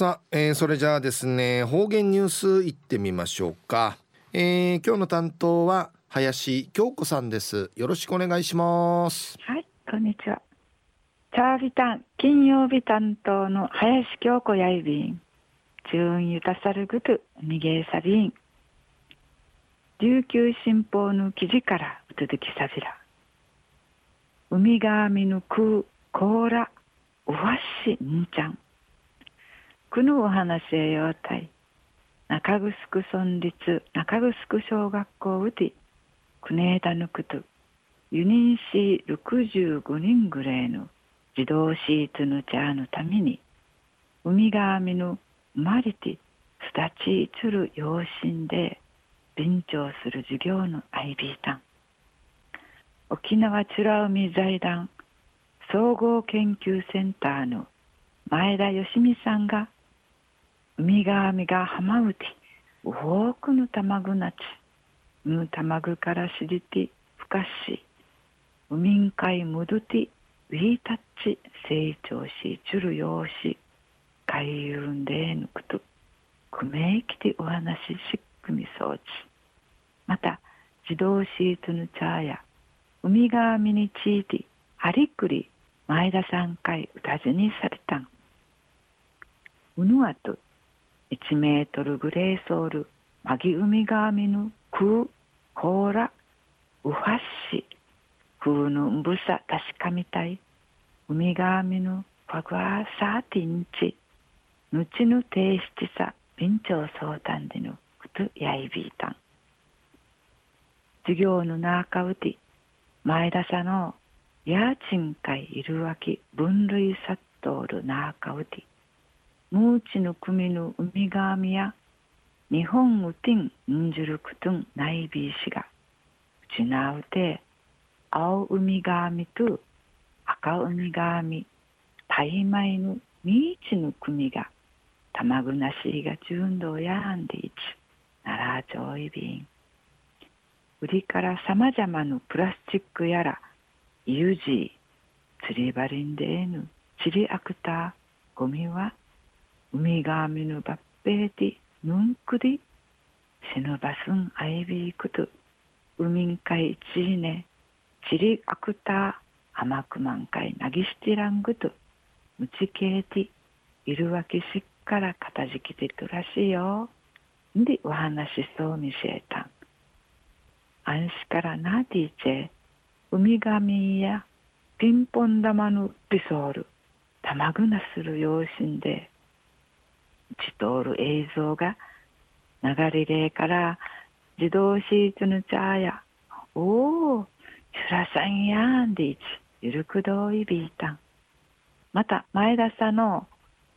さあ、えー、それじゃあですね方言ニュースいってみましょうか、えー、今日の担当は林京子さんです。よろしくお願いします。はいこんにちは。チャービタン金曜日担当の林京子やいびん。中ゆたさるぐとにげさびん琉球新報の記事からうつづきさびら。海がみぬくこうらうわしんちゃん。くぬお話へようたい。中城村立中城小学校うてくねえだぬくとユニンシー65人ぐらいの自動シーツの茶のために海がみぬまりてすだちいつる養親で便調する授業のアイビータン。沖縄美ら海財団総合研究センターの前田よしみさんが海がみが浜うて多くの卵なちぬ卵からしりてふかし海んかいむどてウィータッチ成長しちゅるようし海遊んでぬくと。くめいきてお話ししっくみそうちまた自動シートの茶や海がみにちいてありくり前田さんかい歌じにされたん。うぬあと1メートルグレーソールマギウミガーミヌクーコーラウファッシクーヌンブサ確かみたいウミガーミヌファグワーサーティンチぬちぬ提出さ便長相談でぬくとやいびいたん授業の中うて前田さのやちんかいいるわき分類さっとおる中うてムーチの組の海がみや日本うてんんじゅるくとんないびいしがうちなうて青海がみと赤海がみたいまいのみいちの組がたまぐなしが純道やんでいちならちょいびん売りからさまざまなプラスチックやらユジ釣り針んでえぬちりあくたゴミは海がみぬばっぺーてぬんくりしぬばすんあいびいくと海んかいちいねちりあくたあまくまんかいなぎしちらんぐとむちけーているわけしっからかたじきてとらしいよ。んでお話しそうみせえたん。あんしからなティーチェ海がみやピンポン玉のピソール。たまぐなする用心で。ちとる映像が流れれから自動シートの茶やおおシュラさんやんでいちゆるくどいびいたんまた前田さんの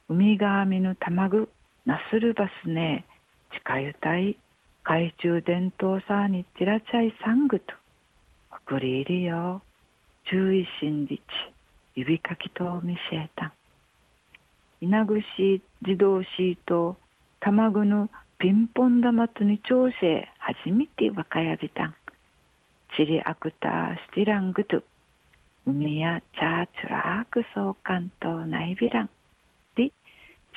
海がみの卵なするバスね近ゆたい懐中電灯さにちらちゃいさんぐと送り入りよ。注意心理ち指かきと見せえたん。稲串自動シート卵のピンポン玉とに調整初めて若やびた。んチリアクタースティラングト海やチャーチュラーク相関とないびらんで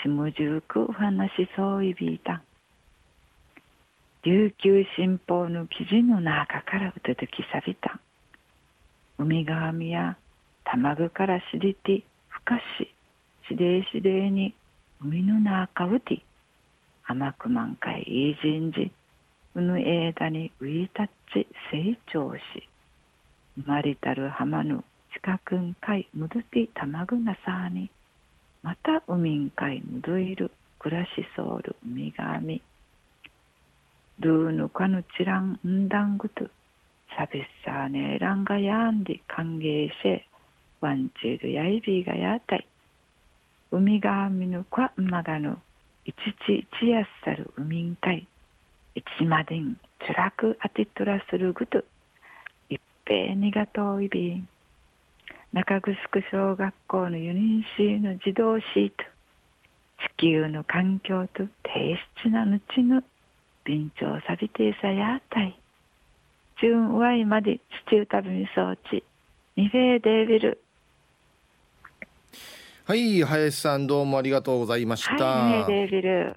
ちむじゅうくお話しそういびいた。ん琉球新報の記事の中からうとときさびた。ん海がみや卵からしりてふかししでしでに海の中うて甘く満開いいじんじうぬえだにういたっち成長し生まれたる浜の近くんかいむどてたまぐなさあにまた海んかいむどいる暮らしそうる海がみルーヌかぬちらんうんだんぐとさびっさあねえらんがやんで歓迎せワンチールやいびが海がみぬかまがぬいちちちやっさる海んかいいちまでんつらくあてとらするぐといっぺいにがとういびん中城小学校のユニンシーの自動シート地球の環境と低質なぬちぬ便長さびてさやたい。中ワイまで地中食べみ装置ニフェーデービルはい林さんどうもありがとうございました、はい、デビル